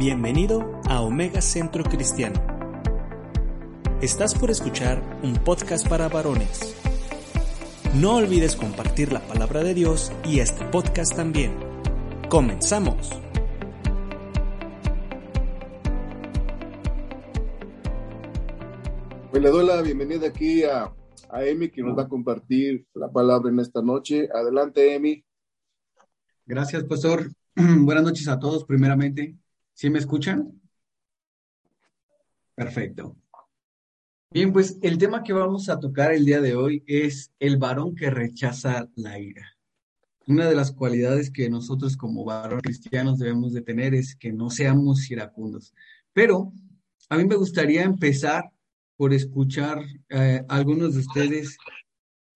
Bienvenido a Omega Centro Cristiano. Estás por escuchar un podcast para varones. No olvides compartir la palabra de Dios y este podcast también. Comenzamos. Pues le doy la bienvenida aquí a, a Emi, que nos va a compartir la palabra en esta noche. Adelante, Emi. Gracias, pastor. Buenas noches a todos, primeramente. ¿Sí me escuchan? Perfecto. Bien, pues el tema que vamos a tocar el día de hoy es el varón que rechaza la ira. Una de las cualidades que nosotros como varones cristianos debemos de tener es que no seamos iracundos. Pero a mí me gustaría empezar por escuchar eh, a algunos de ustedes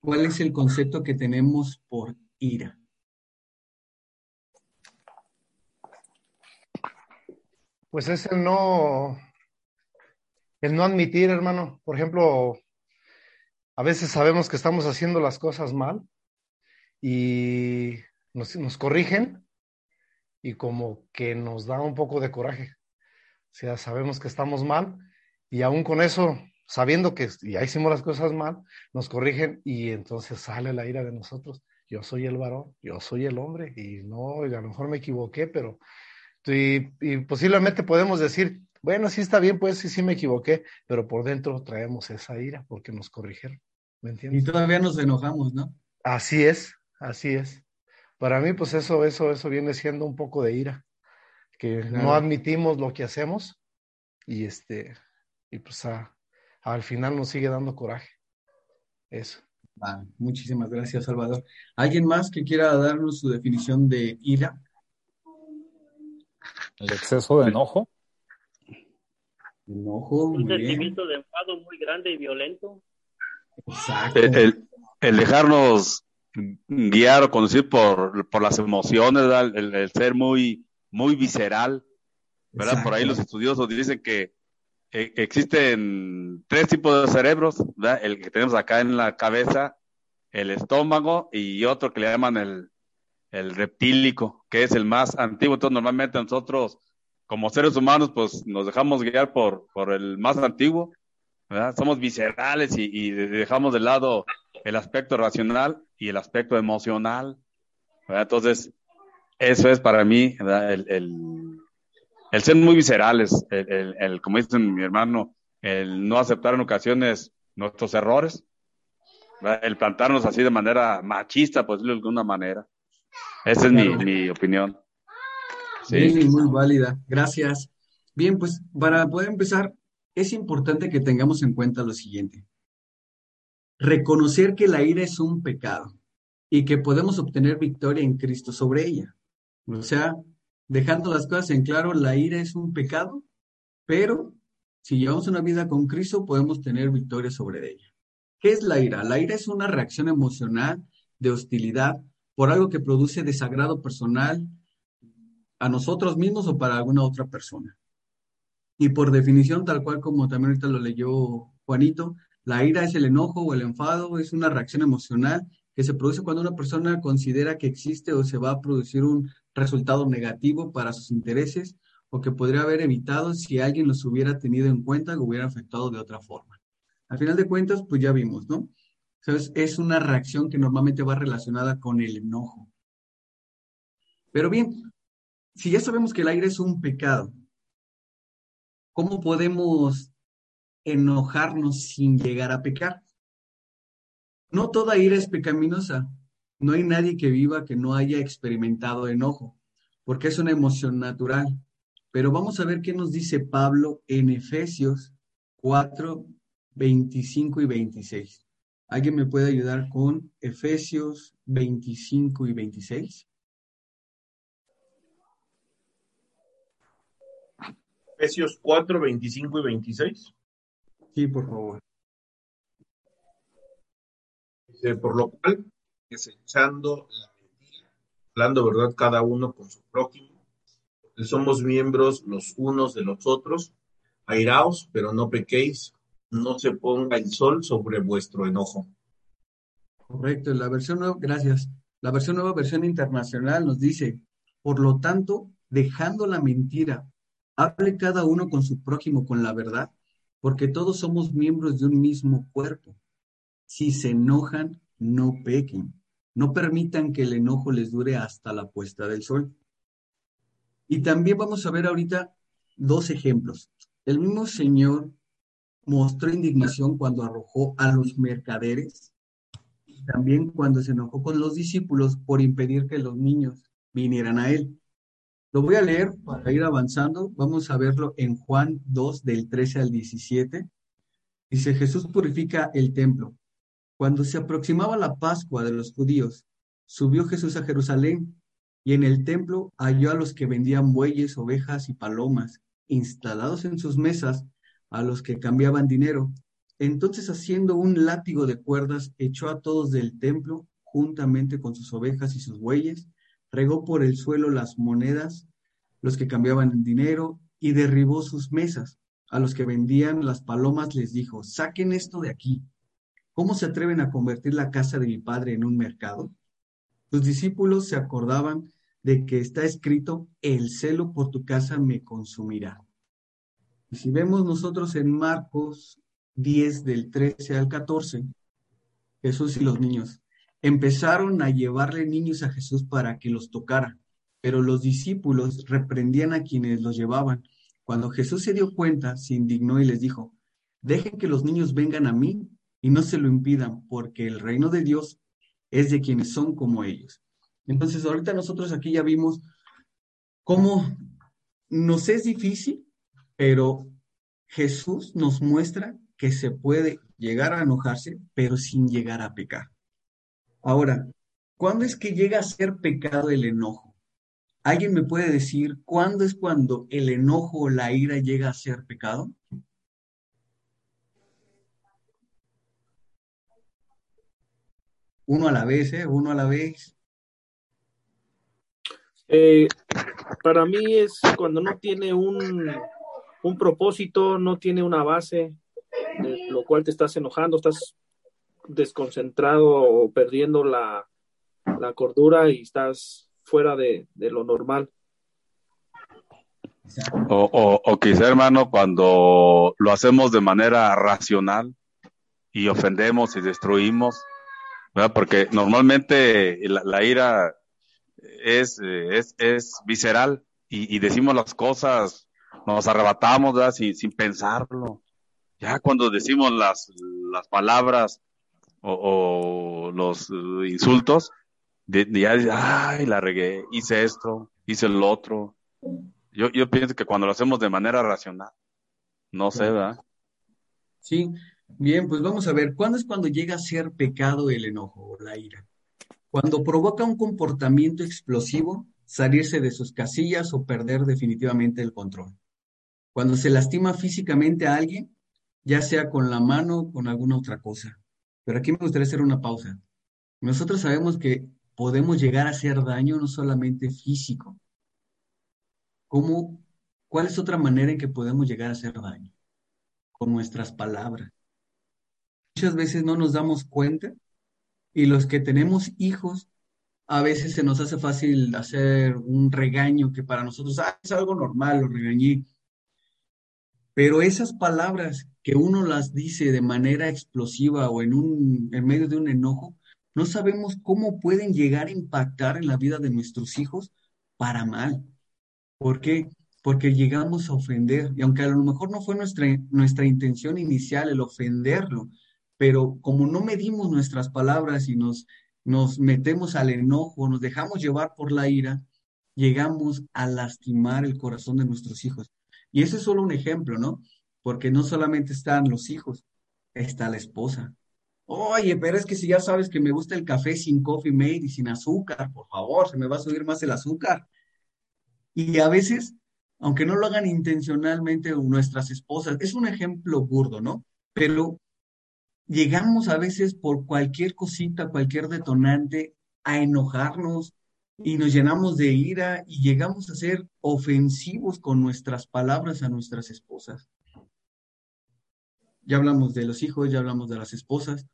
cuál es el concepto que tenemos por ira. Pues es el no, el no admitir, hermano. Por ejemplo, a veces sabemos que estamos haciendo las cosas mal y nos, nos corrigen y como que nos da un poco de coraje. O sea, sabemos que estamos mal y aún con eso, sabiendo que ya hicimos las cosas mal, nos corrigen y entonces sale la ira de nosotros. Yo soy el varón, yo soy el hombre y no, a lo mejor me equivoqué, pero y, y, posiblemente podemos decir, bueno, sí está bien, pues sí, sí me equivoqué, pero por dentro traemos esa ira porque nos corrigieron. ¿Me entiendes? Y todavía nos enojamos, ¿no? Así es, así es. Para mí, pues eso, eso, eso viene siendo un poco de ira, que claro. no admitimos lo que hacemos y este, y pues a, al final nos sigue dando coraje. Eso. Ah, muchísimas gracias, Salvador. ¿Alguien más que quiera darnos su definición de ira? El exceso de enojo. Enojo. Un sentimiento de enfado muy grande y violento. Exacto. El, dejarnos guiar o conducir por, por las emociones, el, el, ser muy, muy visceral. ¿verdad? Exacto. Por ahí los estudiosos dicen que eh, existen tres tipos de cerebros, ¿verdad? el que tenemos acá en la cabeza, el estómago y otro que le llaman el, el reptílico, que es el más antiguo. Entonces, normalmente nosotros, como seres humanos, pues nos dejamos guiar por, por el más antiguo. Somos viscerales y, dejamos de lado el aspecto racional y el aspecto emocional. Entonces, eso es para mí. El, el, ser muy viscerales, el, el, como dice mi hermano, el no aceptar en ocasiones nuestros errores, el plantarnos así de manera machista, pues de alguna manera. Esa es mi, mi, opinión. Sí. sí, muy válida. Gracias. Bien, pues para poder empezar, es importante que tengamos en cuenta lo siguiente. Reconocer que la ira es un pecado y que podemos obtener victoria en Cristo sobre ella. O sea, dejando las cosas en claro, la ira es un pecado, pero si llevamos una vida con Cristo, podemos tener victoria sobre ella. ¿Qué es la ira? La ira es una reacción emocional de hostilidad por algo que produce desagrado personal a nosotros mismos o para alguna otra persona. Y por definición, tal cual como también ahorita lo leyó Juanito, la ira es el enojo o el enfado, es una reacción emocional que se produce cuando una persona considera que existe o se va a producir un resultado negativo para sus intereses o que podría haber evitado si alguien los hubiera tenido en cuenta o hubiera afectado de otra forma. Al final de cuentas, pues ya vimos, ¿no? Es una reacción que normalmente va relacionada con el enojo. Pero bien, si ya sabemos que el aire es un pecado, ¿cómo podemos enojarnos sin llegar a pecar? No toda ira es pecaminosa. No hay nadie que viva que no haya experimentado enojo, porque es una emoción natural. Pero vamos a ver qué nos dice Pablo en Efesios 4, 25 y 26. ¿Alguien me puede ayudar con Efesios 25 y 26? Efesios 4, 25 y 26. Sí, por favor. Por lo cual, desechando la mentira, hablando verdad cada uno con su prójimo, somos miembros los unos de los otros, airaos, pero no pequéis, no se ponga el sol sobre vuestro enojo. Correcto, la versión nueva, gracias. La versión nueva, versión internacional, nos dice, por lo tanto, dejando la mentira, hable cada uno con su prójimo con la verdad, porque todos somos miembros de un mismo cuerpo. Si se enojan, no pequen. No permitan que el enojo les dure hasta la puesta del sol. Y también vamos a ver ahorita dos ejemplos. El mismo Señor mostró indignación cuando arrojó a los mercaderes y también cuando se enojó con los discípulos por impedir que los niños vinieran a él. Lo voy a leer para ir avanzando. Vamos a verlo en Juan 2 del 13 al 17. Dice, Jesús purifica el templo. Cuando se aproximaba la Pascua de los judíos, subió Jesús a Jerusalén y en el templo halló a los que vendían bueyes, ovejas y palomas, instalados en sus mesas, a los que cambiaban dinero. Entonces, haciendo un látigo de cuerdas, echó a todos del templo, juntamente con sus ovejas y sus bueyes, regó por el suelo las monedas, los que cambiaban dinero, y derribó sus mesas. A los que vendían las palomas les dijo, saquen esto de aquí. ¿Cómo se atreven a convertir la casa de mi padre en un mercado? Sus discípulos se acordaban de que está escrito, el celo por tu casa me consumirá. Si vemos nosotros en Marcos 10 del 13 al 14, Jesús y los niños, empezaron a llevarle niños a Jesús para que los tocara, pero los discípulos reprendían a quienes los llevaban. Cuando Jesús se dio cuenta, se indignó y les dijo, dejen que los niños vengan a mí y no se lo impidan, porque el reino de Dios es de quienes son como ellos. Entonces, ahorita nosotros aquí ya vimos cómo nos es difícil, pero Jesús nos muestra que se puede llegar a enojarse, pero sin llegar a pecar. Ahora, ¿cuándo es que llega a ser pecado el enojo? ¿Alguien me puede decir cuándo es cuando el enojo o la ira llega a ser pecado? Uno a la vez, ¿eh? Uno a la vez. Eh, para mí es cuando no tiene un, un propósito, no tiene una base, de lo cual te estás enojando, estás desconcentrado o perdiendo la, la cordura y estás fuera de, de lo normal. O, o, o, quizá, hermano, cuando lo hacemos de manera racional y ofendemos y destruimos, ¿verdad? porque normalmente la, ira es, es, es visceral y, decimos las cosas, nos arrebatamos. Sin, sin pensarlo. Ya cuando decimos las, las palabras o, los insultos, de, de ya, ay, la regué, hice esto, hice el otro. Yo, yo pienso que cuando lo hacemos de manera racional, no sé, ¿verdad? Sí, bien, pues vamos a ver, ¿cuándo es cuando llega a ser pecado el enojo o la ira? Cuando provoca un comportamiento explosivo, salirse de sus casillas o perder definitivamente el control. Cuando se lastima físicamente a alguien, ya sea con la mano o con alguna otra cosa. Pero aquí me gustaría hacer una pausa. Nosotros sabemos que podemos llegar a hacer daño no solamente físico. ¿Cómo, ¿Cuál es otra manera en que podemos llegar a hacer daño? Con nuestras palabras. Muchas veces no nos damos cuenta y los que tenemos hijos, a veces se nos hace fácil hacer un regaño que para nosotros ah, es algo normal, lo regañé. Pero esas palabras que uno las dice de manera explosiva o en, un, en medio de un enojo, no sabemos cómo pueden llegar a impactar en la vida de nuestros hijos para mal. ¿Por qué? Porque llegamos a ofender. Y aunque a lo mejor no fue nuestra, nuestra intención inicial el ofenderlo, pero como no medimos nuestras palabras y nos, nos metemos al enojo, nos dejamos llevar por la ira, llegamos a lastimar el corazón de nuestros hijos. Y ese es solo un ejemplo, ¿no? porque no solamente están los hijos, está la esposa. Oye, pero es que si ya sabes que me gusta el café sin coffee made y sin azúcar, por favor, se me va a subir más el azúcar. Y a veces, aunque no lo hagan intencionalmente nuestras esposas. Es un ejemplo burdo, ¿no? Pero llegamos a veces por cualquier cosita, cualquier detonante, a enojarnos y nos llenamos de ira y llegamos a ser ofensivos con nuestras palabras a nuestras esposas. Ya hablamos de los hijos, ya hablamos de las esposas,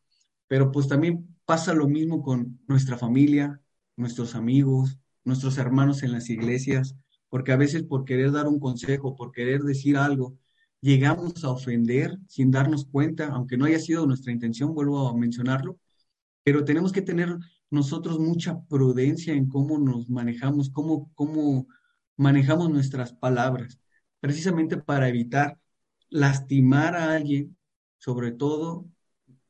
pero pues también pasa lo mismo con nuestra familia, nuestros amigos, nuestros hermanos en las iglesias, porque a veces por querer dar un consejo, por querer decir algo, llegamos a ofender sin darnos cuenta, aunque no haya sido nuestra intención, vuelvo a mencionarlo, pero tenemos que tener nosotros mucha prudencia en cómo nos manejamos, cómo, cómo manejamos nuestras palabras, precisamente para evitar lastimar a alguien, sobre todo,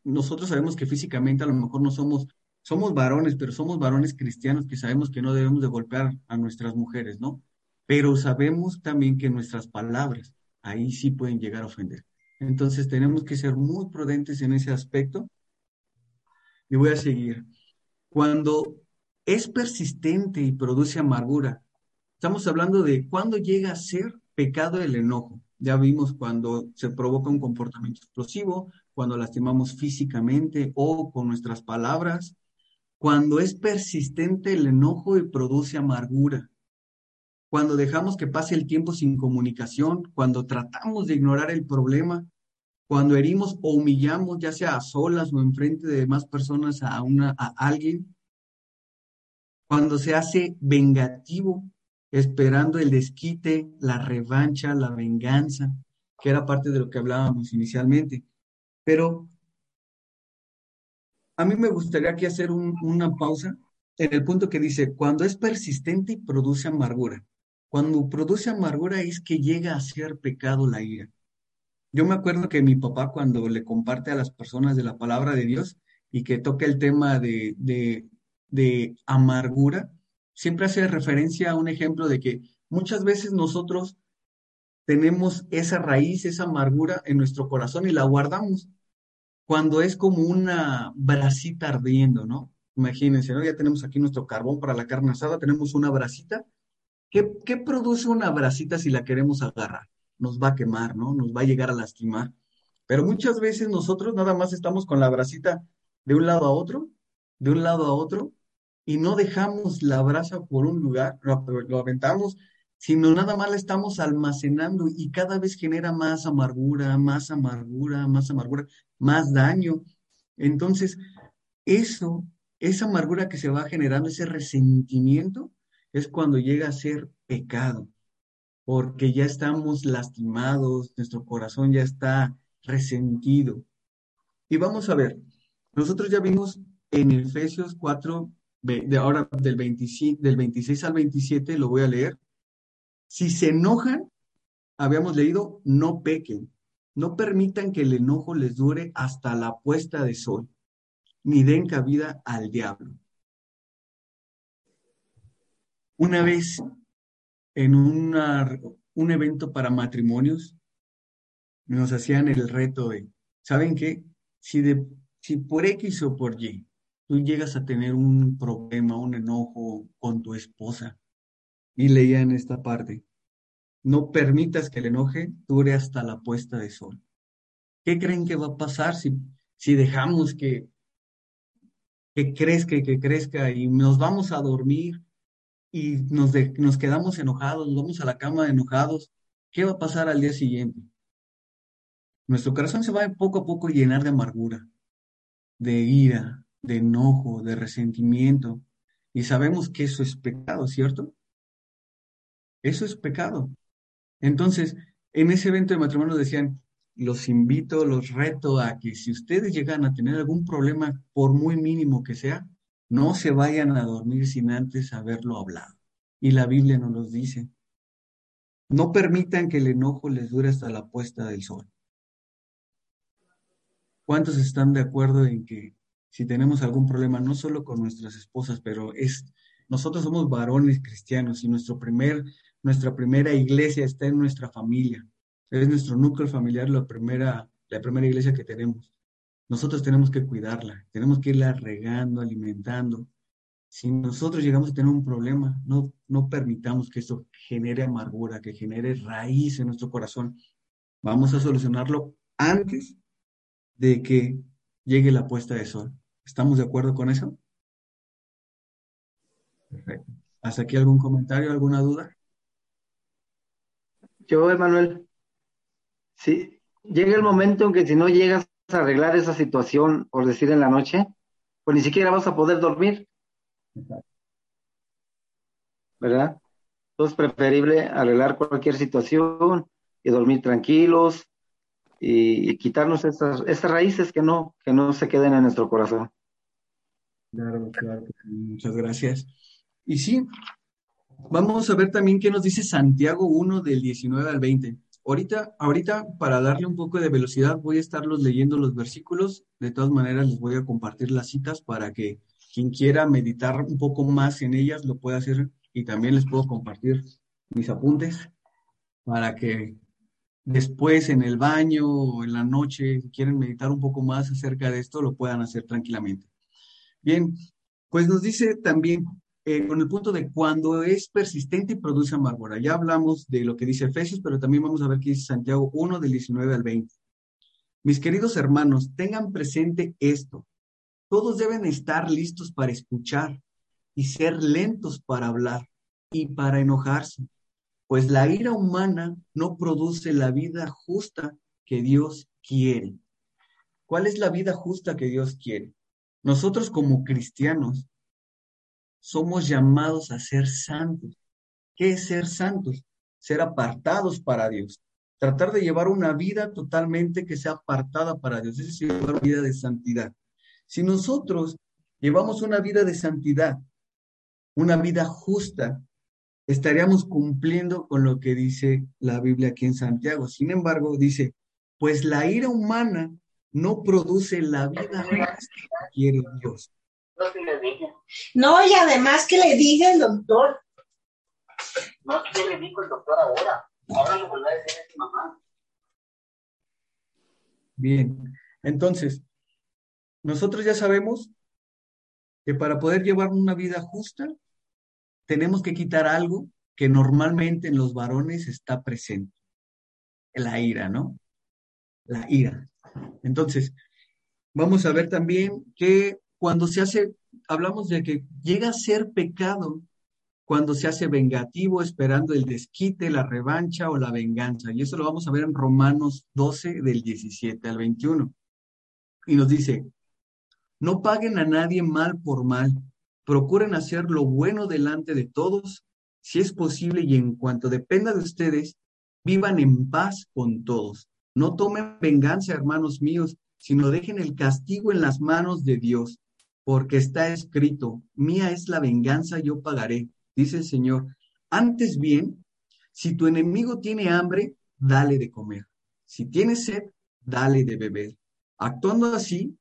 nosotros sabemos que físicamente a lo mejor no somos, somos varones, pero somos varones cristianos que sabemos que no debemos de golpear a nuestras mujeres, ¿no? Pero sabemos también que nuestras palabras ahí sí pueden llegar a ofender. Entonces tenemos que ser muy prudentes en ese aspecto. Y voy a seguir. Cuando es persistente y produce amargura, estamos hablando de cuando llega a ser pecado el enojo. Ya vimos cuando se provoca un comportamiento explosivo, cuando lastimamos físicamente o con nuestras palabras, cuando es persistente el enojo y produce amargura cuando dejamos que pase el tiempo sin comunicación, cuando tratamos de ignorar el problema, cuando herimos o humillamos, ya sea a solas o enfrente de más personas a, una, a alguien, cuando se hace vengativo, esperando el desquite, la revancha, la venganza, que era parte de lo que hablábamos inicialmente. Pero a mí me gustaría aquí hacer una pausa en el punto que dice, cuando es persistente y produce amargura. Cuando produce amargura es que llega a ser pecado la ira. Yo me acuerdo que mi papá cuando le comparte a las personas de la palabra de Dios y que toca el tema de, de, de amargura, siempre hace referencia a un ejemplo de que muchas veces nosotros tenemos esa raíz, esa amargura en nuestro corazón y la guardamos cuando es como una brasita ardiendo, ¿no? Imagínense, ¿no? Ya tenemos aquí nuestro carbón para la carne asada, tenemos una brasita ¿Qué, produce una brasita si la queremos agarrar? Nos va a quemar, ¿no? Nos va a llegar a lastimar. Pero muchas veces nosotros nada más estamos con la brasita de un lado a otro, de un lado a otro, y no dejamos la brasa por un lugar, lo, lo aventamos, sino nada más la estamos almacenando y cada vez genera más amargura, más amargura, más amargura, más daño. Entonces, eso, esa amargura que se va generando, ese resentimiento, es cuando llega a ser pecado, porque ya estamos lastimados, nuestro corazón ya está resentido. Y vamos a ver, nosotros ya vimos en Efesios 4, de ahora del, 25, del 26 al 27, lo voy a leer. Si se enojan, habíamos leído, no pequen. No permitan que el enojo les dure hasta la puesta de sol, ni den cabida al diablo. Una vez en un evento para matrimonios, nos hacían el reto de, ¿saben qué? Si, de, si por X o por Y tú llegas a tener un problema, un enojo con tu esposa, y leían esta parte, no permitas que el enoje dure hasta la puesta de sol. ¿Qué creen que va a pasar si, si dejamos que, que crezca y que crezca y nos vamos a dormir y nos, nos quedamos enojados, nos vamos a la cama enojados, ¿qué va a pasar al día siguiente? Nuestro corazón se va poco a poco a llenar de amargura, de ira, de enojo, de resentimiento. Y sabemos que eso es pecado, ¿cierto? Eso es pecado. Entonces, en ese evento de matrimonio decían, los invito, los reto a que si ustedes llegan a tener algún problema, por muy mínimo que sea, no se vayan a dormir sin antes haberlo hablado. Y la Biblia nos los dice. No permitan que el enojo les dure hasta la puesta del sol. ¿Cuántos están de acuerdo en que si tenemos algún problema, no solo con nuestras esposas, pero es, nosotros somos varones cristianos y nuestro primer, nuestra primera iglesia está en nuestra familia. Es nuestro núcleo familiar la primera, la primera iglesia que tenemos nosotros tenemos que cuidarla, tenemos que irla regando, alimentando. Si nosotros llegamos a tener un problema, no, no permitamos que eso genere amargura, que genere raíz en nuestro corazón. Vamos a solucionarlo antes de que llegue la puesta de sol. ¿Estamos de acuerdo con eso? Perfecto. ¿Hasta aquí algún comentario, alguna duda? Yo, Emanuel, sí, llega el momento en que si no llegas arreglar esa situación, por decir en la noche, pues ni siquiera vas a poder dormir. ¿Verdad? Entonces es preferible arreglar cualquier situación y dormir tranquilos y, quitarnos estas raíces que no, que no se queden en nuestro corazón. Claro, claro. Muchas gracias. Y sí, vamos a ver también qué nos dice Santiago 1 del 19 al 20. Ahorita, ahorita, para darle un poco de velocidad, voy a estarlos leyendo los versículos. De todas maneras, les voy a compartir las citas para que quien quiera meditar un poco más en ellas lo pueda hacer y también les puedo compartir mis apuntes para que después en el baño o en la noche, si quieren meditar un poco más acerca de esto, lo puedan hacer tranquilamente. Bien, pues nos dice también eh, con el punto de cuando es persistente y produce amargura. Ya hablamos de lo que dice Efesios, pero también vamos a ver qué dice Santiago 1 del 19 al 20. Mis queridos hermanos, tengan presente esto. Todos deben estar listos para escuchar y ser lentos para hablar y para enojarse, pues la ira humana no produce la vida justa que Dios quiere. ¿Cuál es la vida justa que Dios quiere? Nosotros como cristianos somos llamados a ser santos. ¿Qué es ser santos? Ser apartados para Dios. Tratar de llevar una vida totalmente que sea apartada para Dios. Es llevar una vida de santidad. Si nosotros llevamos una vida de santidad, una vida justa, estaríamos cumpliendo con lo que dice la Biblia aquí en Santiago. Sin embargo, dice, pues la ira humana no produce la vida que quiere Dios. No, y además que le diga el doctor. No, ¿qué le dijo el doctor ahora? Ahora lo vuelve a decir a su mamá. Bien, entonces, nosotros ya sabemos que para poder llevar una vida justa, tenemos que quitar algo que normalmente en los varones está presente, la ira, ¿no? La ira. Entonces, vamos a ver también que cuando se hace, hablamos de que llega a ser pecado cuando se hace vengativo, esperando el desquite, la revancha o la venganza. Y eso lo vamos a ver en Romanos 12, del 17 al 21. Y nos dice, no paguen a nadie mal por mal, procuren hacer lo bueno delante de todos, si es posible y en cuanto dependa de ustedes, vivan en paz con todos. No tomen venganza, hermanos míos, sino dejen el castigo en las manos de Dios porque está escrito, mía es la venganza, yo pagaré, dice el Señor. Antes bien, si tu enemigo tiene hambre, dale de comer. Si tiene sed, dale de beber. Actuando así,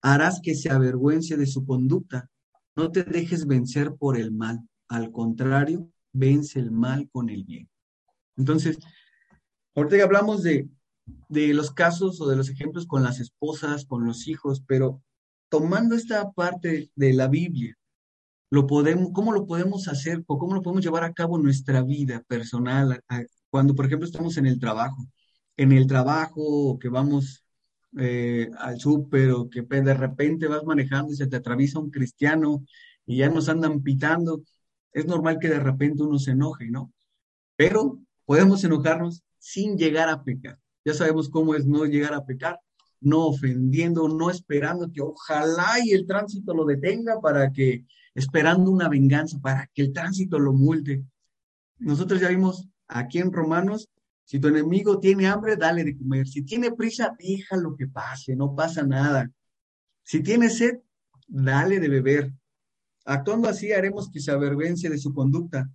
harás que se avergüence de su conducta. No te dejes vencer por el mal. Al contrario, vence el mal con el bien. Entonces, ahorita hablamos de, de los casos o de los ejemplos con las esposas, con los hijos, pero tomando esta parte de la Biblia, lo podemos, ¿cómo lo podemos hacer o cómo lo podemos llevar a cabo en nuestra vida personal? Cuando, por ejemplo, estamos en el trabajo, en el trabajo o que vamos eh, al súper o que de repente vas manejando y se te atraviesa un cristiano y ya nos andan pitando, es normal que de repente uno se enoje, ¿no? Pero podemos enojarnos sin llegar a pecar. Ya sabemos cómo es no llegar a pecar no ofendiendo, no esperando que ojalá y el tránsito lo detenga para que, esperando una venganza, para que el tránsito lo multe. Nosotros ya vimos aquí en Romanos, si tu enemigo tiene hambre, dale de comer. Si tiene prisa, lo que pase, no pasa nada. Si tiene sed, dale de beber. Actuando así haremos que se avergüence de su conducta.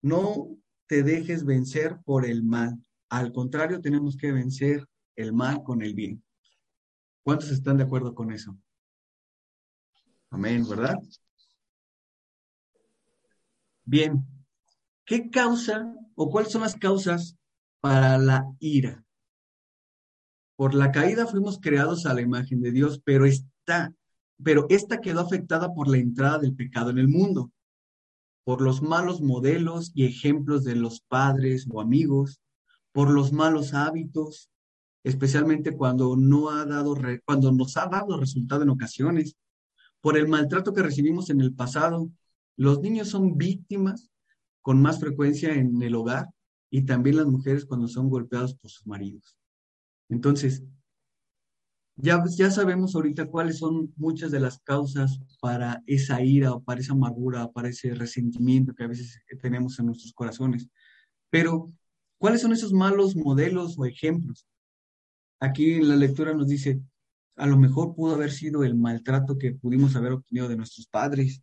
No te dejes vencer por el mal. Al contrario, tenemos que vencer el mal con el bien. ¿Cuántos están de acuerdo con eso? Amén, ¿verdad? Bien, ¿qué causa o cuáles son las causas para la ira? Por la caída fuimos creados a la imagen de Dios, pero está pero esta quedó afectada por la entrada del pecado en el mundo, por los malos modelos y ejemplos de los padres o amigos, por los malos hábitos, especialmente cuando no ha dado cuando nos ha dado resultado en ocasiones, por el maltrato que recibimos en el pasado. Los niños son víctimas con más frecuencia en el hogar y también las mujeres cuando son golpeadas por sus maridos. Entonces, ya, ya sabemos ahorita cuáles son muchas de las causas para esa ira o para esa amargura, para ese resentimiento que a veces tenemos en nuestros corazones. Pero, ¿cuáles son esos malos modelos o ejemplos? Aquí la lectura nos dice, a lo mejor pudo haber sido el maltrato que pudimos haber obtenido de nuestros padres,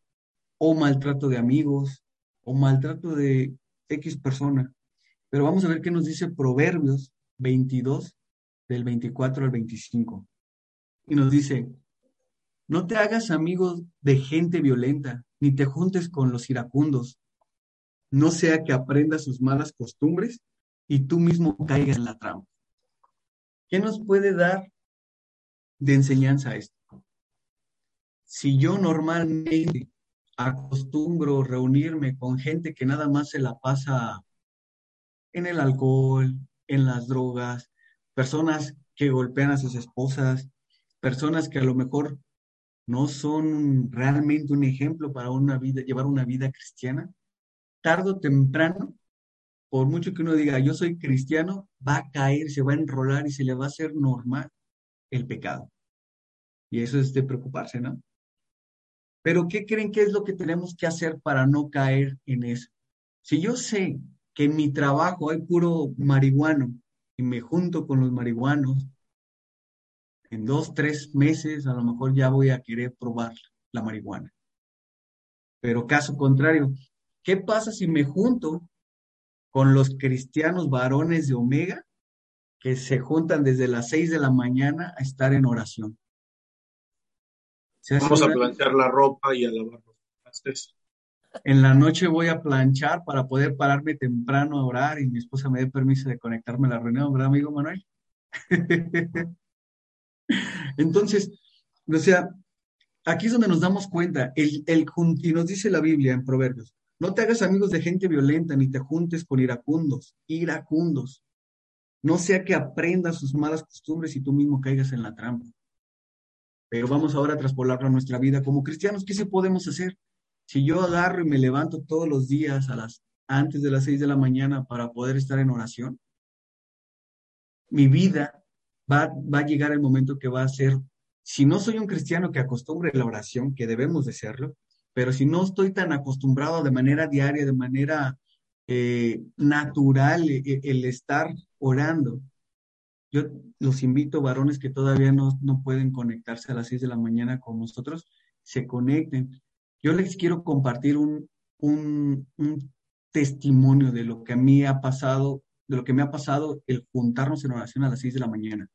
o maltrato de amigos, o maltrato de X persona. Pero vamos a ver qué nos dice Proverbios 22, del 24 al 25 y nos dice, no te hagas amigos de gente violenta, ni te juntes con los iracundos, no sea que aprendas sus malas costumbres y tú mismo caigas en la trampa. ¿Qué nos puede dar de enseñanza esto? Si yo normalmente acostumbro reunirme con gente que nada más se la pasa en el alcohol, en las drogas, personas que golpean a sus esposas, personas que a lo mejor no son realmente un ejemplo para llevar una vida cristiana, tarde o temprano, por mucho que uno diga yo soy cristiano, va a caer, se va a enrolar y se le va a hacer normal el pecado. Y eso es de preocuparse, ¿no? Pero ¿qué creen que es lo que tenemos que hacer para no caer en eso? Si yo sé que en mi trabajo hay puro marihuano y me junto con los marihuanos, en dos, tres meses a lo mejor ya voy a querer probar la marihuana. Pero caso contrario, ¿qué pasa si me junto con los cristianos varones de Omega que se juntan desde las seis de la mañana a estar en oración? Vamos a planchar la ropa y a lavar los En la noche voy a planchar para poder pararme temprano a orar y mi esposa me dé permiso de conectarme a la reunión, ¿verdad, amigo Manuel? Entonces, o sea, aquí es donde nos damos cuenta, el, el, y nos dice la Biblia en Proverbios, no te hagas amigos de gente violenta ni te juntes con iracundos, iracundos. No sea que aprendas sus malas costumbres y tú mismo caigas en la trampa. Pero vamos ahora a traspolarlo a nuestra vida como cristianos. ¿Qué se podemos hacer? Si yo agarro y me levanto todos los días a las antes de las seis de la mañana para poder estar en oración, mi vida va, a llegar el momento que va a ser, si no soy un cristiano que acostumbre la oración, que debemos de serlo, pero si no estoy tan acostumbrado de manera diaria, de manera eh, natural, e, e, el, estar orando, yo los invito, varones que todavía no, no pueden conectarse a las seis de la mañana con nosotros, se conecten. Yo les quiero compartir un, un, un, testimonio de lo que a mí ha pasado, de lo que me ha pasado el juntarnos en oración a las seis de la mañana.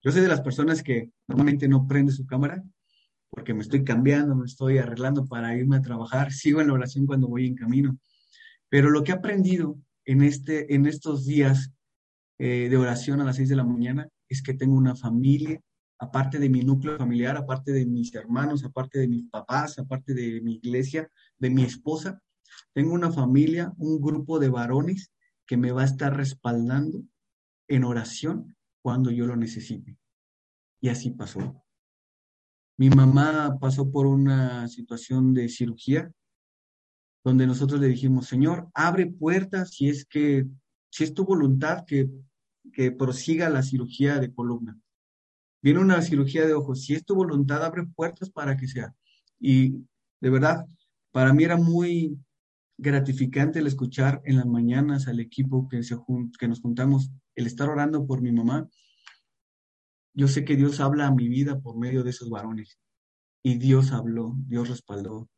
Yo soy de las personas que normalmente no prende su cámara porque me estoy cambiando, me estoy arreglando para irme a trabajar, sigo en la oración cuando voy en camino. Pero lo que he aprendido en, este, en estos días eh, de oración a las seis de la mañana es que tengo una familia, aparte de mi núcleo familiar, aparte de mis hermanos, aparte de mis papás, aparte de mi iglesia, de mi esposa, tengo una familia, un grupo de varones que me va a estar respaldando en oración cuando yo lo necesite. Y así pasó. Mi mamá pasó por una situación de cirugía donde nosotros le dijimos, Señor, abre puertas si es que, si es tu voluntad que, que prosiga la cirugía de columna. Viene una cirugía de ojos, si es tu voluntad, abre puertas para que sea. Y de verdad, para mí era muy gratificante el escuchar en las mañanas al equipo que, se, que nos juntamos el estar orando por mi mamá, yo sé que Dios habla a mi vida por medio de esos varones. Y Dios habló, Dios respaldó.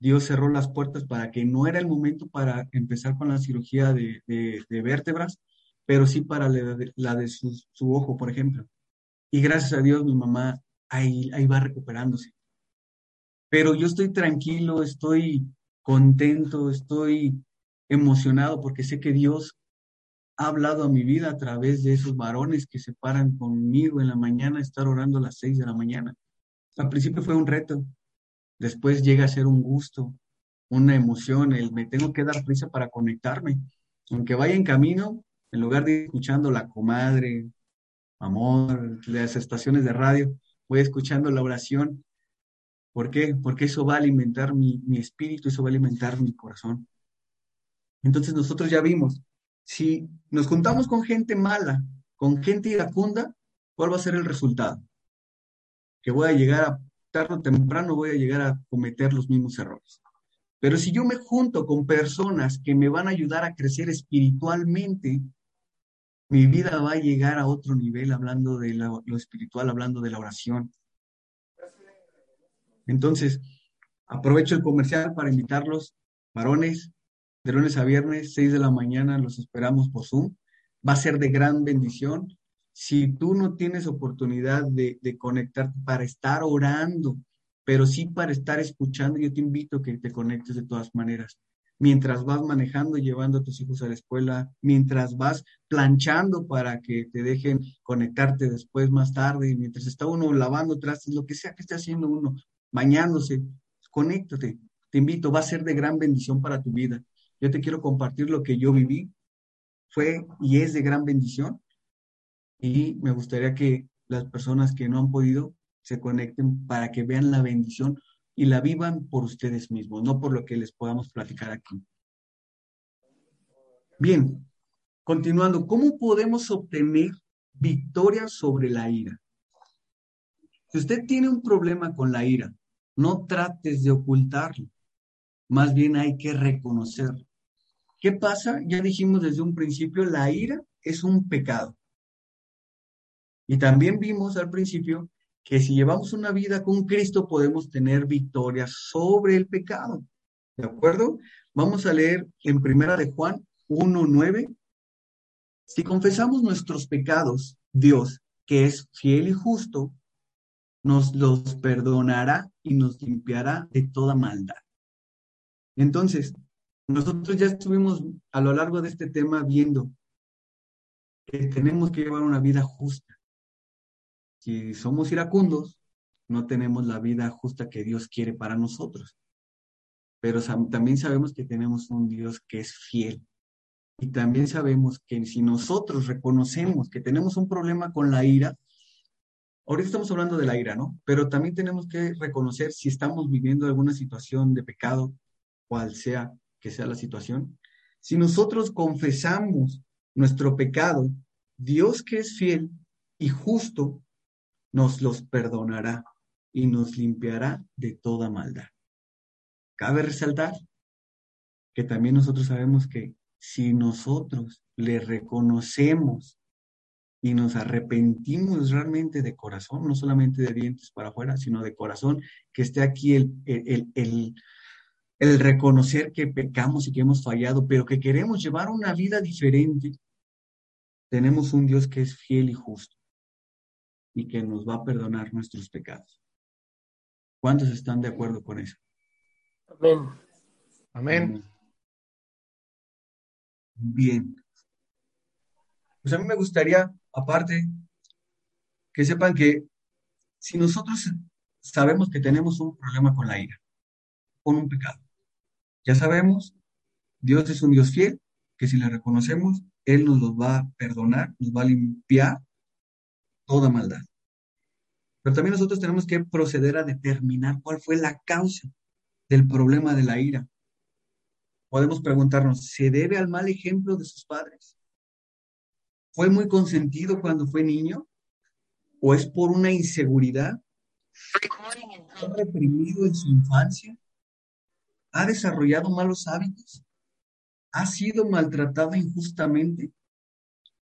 Dios cerró las puertas para que no era el momento para empezar con la cirugía de, vértebras, pero sí para la de, su, ojo, por ejemplo. Y gracias a Dios mi mamá ahí, ahí va recuperándose. Pero yo estoy tranquilo, estoy contento, estoy emocionado porque sé que Dios ha hablado a mi vida a través de esos varones que se paran conmigo en la mañana estar orando a las seis de la mañana. al principio fue un reto, después llega a ser un gusto, una emoción, el me tengo que dar prisa para conectarme. Aunque vaya en camino, en lugar de escuchando la comadre, amor, las estaciones de radio, voy escuchando la oración. ¿Por qué? Porque eso va a alimentar mi, mi espíritu, eso va a alimentar mi corazón. Entonces nosotros ya vimos, si nos juntamos con gente mala, con gente iracunda, ¿cuál va a ser el resultado? Que voy a llegar a, tarde o temprano voy a llegar a cometer los mismos errores. Pero si yo me junto con personas que me van a ayudar a crecer espiritualmente, mi vida va a llegar a otro nivel hablando de lo, espiritual, hablando de la oración. Entonces, aprovecho el comercial para invitarlos, varones, de lunes a viernes, 6 de la mañana, los esperamos por Zoom. Va a ser de gran bendición. Si tú no tienes oportunidad de, de conectarte para estar orando, pero sí para estar escuchando, yo te invito a que te conectes de todas maneras. Mientras vas manejando, llevando a tus hijos a la escuela, mientras vas planchando para que te dejen conectarte después más tarde, mientras está uno lavando trastes, lo que sea que esté haciendo uno, bañándose, conéctate. Te invito, va a ser de gran bendición para tu vida. Yo te quiero compartir lo que yo viví. Fue y es de gran bendición. Y me gustaría que las personas que no han podido se conecten para que vean la bendición y la vivan por ustedes mismos, no por lo que les podamos platicar aquí. Bien, continuando, ¿cómo podemos obtener victoria sobre la ira? Si usted tiene un problema con la ira, no trates de ocultarlo, más bien hay que reconocerlo. ¿Qué pasa? Ya dijimos desde un principio, la ira es un pecado. Y también vimos al principio que si llevamos una vida con Cristo podemos tener victoria sobre el pecado. ¿De acuerdo? Vamos a leer en Primera de Juan 1.9. Si confesamos nuestros pecados, Dios, que es fiel y justo, nos los perdonará y nos limpiará de toda maldad. Entonces, nosotros ya estuvimos a lo largo de este tema viendo que tenemos que llevar una vida justa, si somos iracundos, no tenemos la vida justa que Dios quiere para nosotros. Pero también sabemos que tenemos un Dios que es fiel. Y también sabemos que si nosotros reconocemos que tenemos un problema con la ira, ahorita estamos hablando de la ira, ¿no? Pero también tenemos que reconocer si estamos viviendo alguna situación de pecado, cual sea que sea la situación. Si nosotros confesamos nuestro pecado, Dios que es fiel y justo nos los perdonará y nos limpiará de toda maldad. Cabe resaltar que también nosotros sabemos que si nosotros le reconocemos y nos arrepentimos realmente de corazón, no solamente de dientes para afuera, sino de corazón, que esté aquí el, el, el, el reconocer que pecamos y que hemos fallado, pero que queremos llevar una vida diferente, tenemos un Dios que es fiel y justo y que nos va a perdonar nuestros pecados. ¿Cuántos están de acuerdo con eso? Amén. Amén. Bien. Pues a mí me gustaría, aparte, que sepan que si nosotros sabemos que tenemos un problema con la ira, con un pecado, ya sabemos, Dios es un Dios fiel, que si le reconocemos, Él nos lo va a perdonar, nos va a limpiar toda maldad. Pero también nosotros tenemos que proceder a determinar cuál fue la causa del problema de la ira. Podemos preguntarnos, ¿se debe al mal ejemplo de sus padres? ¿Fue muy consentido cuando fue niño? ¿O es por una inseguridad? ¿Ha reprimido en su infancia? ¿Ha desarrollado malos hábitos? ¿Ha sido maltratado injustamente?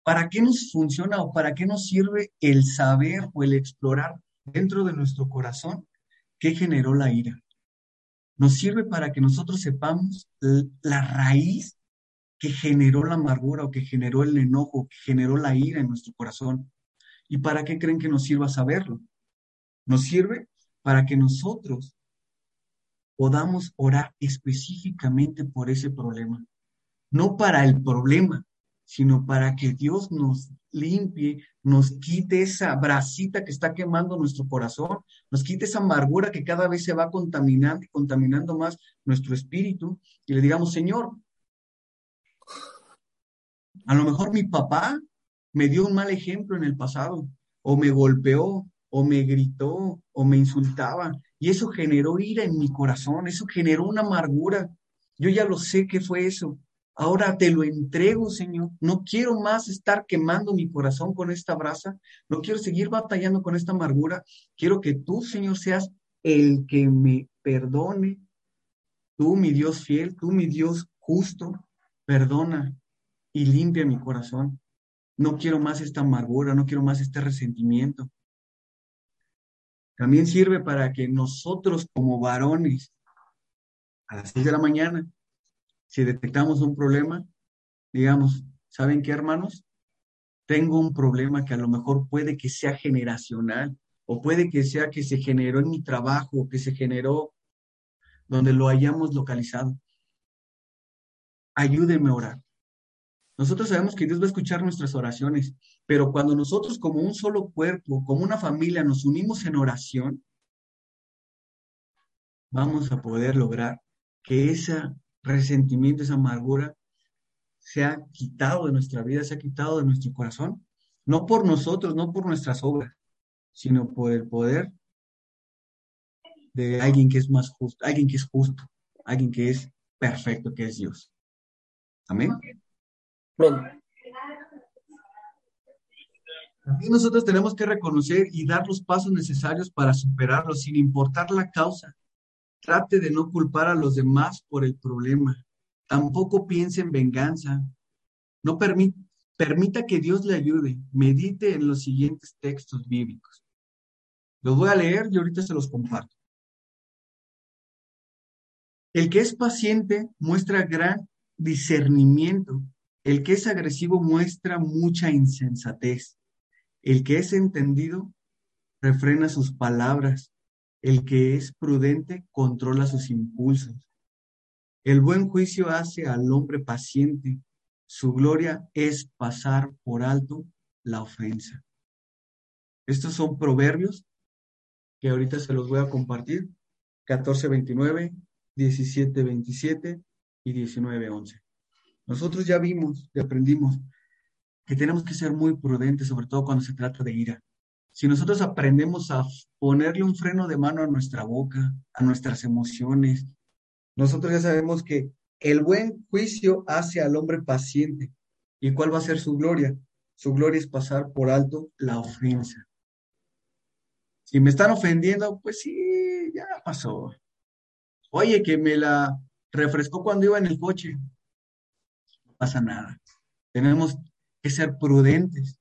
¿Para qué nos funciona o para qué nos sirve el saber o el explorar dentro de nuestro corazón qué generó la ira? Nos sirve para que nosotros sepamos la raíz que generó la amargura o que generó el enojo, que generó la ira en nuestro corazón. ¿Y para qué creen que nos sirva saberlo? Nos sirve para que nosotros podamos orar específicamente por ese problema. No para el problema, sino para que Dios nos limpie, nos quite esa brasita que está quemando nuestro corazón, nos quite esa amargura que cada vez se va contaminando y contaminando más nuestro espíritu, y le digamos, Señor, a lo mejor mi papá me dio un mal ejemplo en el pasado, o me golpeó, o me gritó, o me insultaba, y eso generó ira en mi corazón, eso generó una amargura. Yo ya lo sé que fue eso, Ahora te lo entrego, Señor. No quiero más estar quemando mi corazón con esta brasa. No quiero seguir batallando con esta amargura. Quiero que tú, Señor, seas el que me perdone. Tú, mi Dios fiel, tú, mi Dios justo, perdona y limpia mi corazón. No quiero más esta amargura, no quiero más este resentimiento. También sirve para que nosotros como varones, a las seis de la mañana, si detectamos un problema, digamos, ¿saben qué, hermanos? Tengo un problema que a lo mejor puede que sea generacional o puede que sea que se generó en mi trabajo o que se generó donde lo hayamos localizado. Ayúdenme a orar. Nosotros sabemos que Dios va a escuchar nuestras oraciones, pero cuando nosotros como un solo cuerpo, como una familia, nos unimos en oración, vamos a poder lograr que esa resentimiento, esa amargura, se ha quitado de nuestra vida, se ha quitado de nuestro corazón, no por nosotros, no por nuestras obras, sino por el poder de alguien que es más justo, alguien que es justo, alguien que es perfecto, que es Dios. Amén. Nosotros tenemos que reconocer y dar los pasos necesarios para superarlo sin importar la causa. Trate de no culpar a los demás por el problema. Tampoco piense en venganza. No permita que Dios le ayude. Medite en los siguientes textos bíblicos. Los voy a leer y ahorita se los comparto. El que es paciente muestra gran discernimiento. El que es agresivo muestra mucha insensatez. El que es entendido refrena sus palabras. El que es prudente controla sus impulsos. El buen juicio hace al hombre paciente. Su gloria es pasar por alto la ofensa. Estos son proverbios que ahorita se los voy a compartir. 14.29, 17.27 y 19.11. Nosotros ya vimos y aprendimos que tenemos que ser muy prudentes, sobre todo cuando se trata de ira. Si nosotros aprendemos a ponerle un freno de mano a nuestra boca, a nuestras emociones, nosotros ya sabemos que el buen juicio hace al hombre paciente. ¿Y cuál va a ser su gloria? Su gloria es pasar por alto la ofensa. Si me están ofendiendo, pues sí, ya pasó. Oye, que me la refrescó cuando iba en el coche. No pasa nada. Tenemos que ser prudentes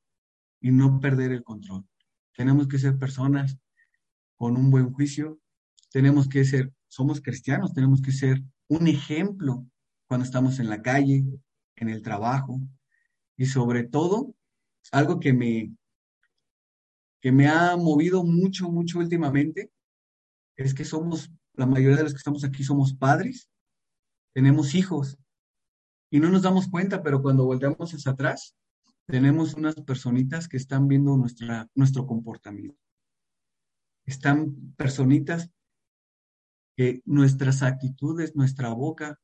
y no perder el control. Tenemos que ser personas con un buen juicio. Tenemos que ser, somos cristianos, tenemos que ser un ejemplo cuando estamos en la calle, en el trabajo y sobre todo algo que me que me ha movido mucho mucho últimamente es que somos la mayoría de los que estamos aquí somos padres, tenemos hijos y no nos damos cuenta, pero cuando volteamos hacia atrás tenemos unas personitas que están viendo nuestra, nuestro comportamiento. Están personitas que nuestras actitudes, nuestra boca,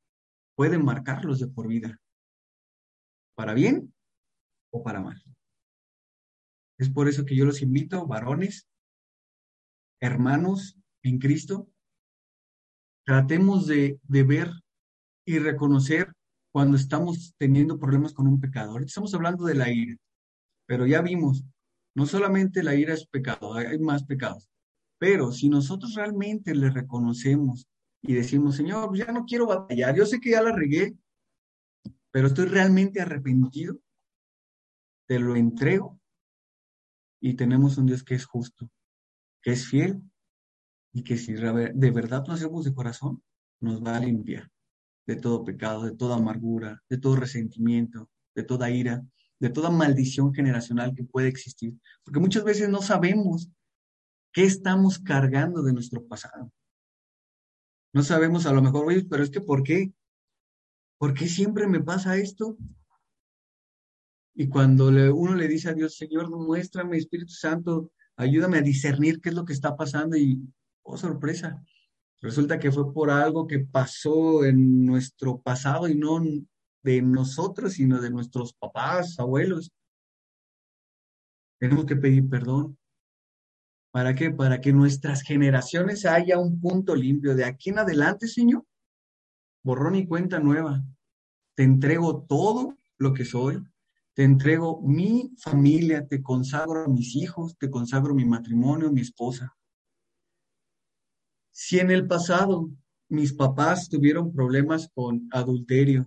pueden marcarlos de por vida, para bien o para mal. Es por eso que yo los invito, varones, hermanos en Cristo, tratemos de, de ver y reconocer cuando estamos teniendo problemas con un pecador. Estamos hablando de la ira, pero ya vimos, no solamente la ira es pecado, hay más pecados. Pero si nosotros realmente le reconocemos y decimos, Señor, ya no quiero batallar, yo sé que ya la regué, pero estoy realmente arrepentido, te lo entrego y tenemos un Dios que es justo, que es fiel y que si de verdad lo hacemos de corazón, nos va a limpiar de todo pecado, de toda amargura, de todo resentimiento, de toda ira, de toda maldición generacional que puede existir. Porque muchas veces no sabemos qué estamos cargando de nuestro pasado. No sabemos a lo mejor, oye, pero es que ¿por qué? ¿Por qué siempre me pasa esto? Y cuando uno le dice a Dios, Señor, muéstrame, Espíritu Santo, ayúdame a discernir qué es lo que está pasando y, oh, sorpresa, resulta que fue por algo que pasó en nuestro pasado y no de nosotros, sino de nuestros papás, abuelos. Tenemos que pedir perdón. ¿Para qué? Para que nuestras generaciones haya un punto limpio. De aquí en adelante, Señor, borrón y cuenta nueva. Te entrego todo lo que soy. Te entrego mi familia, te consagro a mis hijos, te consagro mi matrimonio, mi esposa. Si en el pasado mis papás tuvieron problemas con adulterio,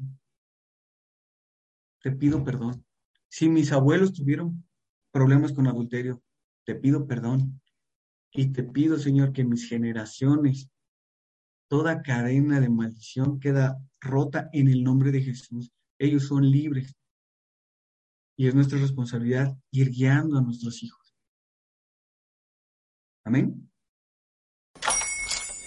te pido perdón. Si mis abuelos tuvieron problemas con adulterio, te pido perdón. Y te pido, Señor, que mis generaciones, toda cadena de maldición queda rota en el nombre de Jesús. Ellos son libres. Y es nuestra responsabilidad ir guiando a nuestros hijos. Amén.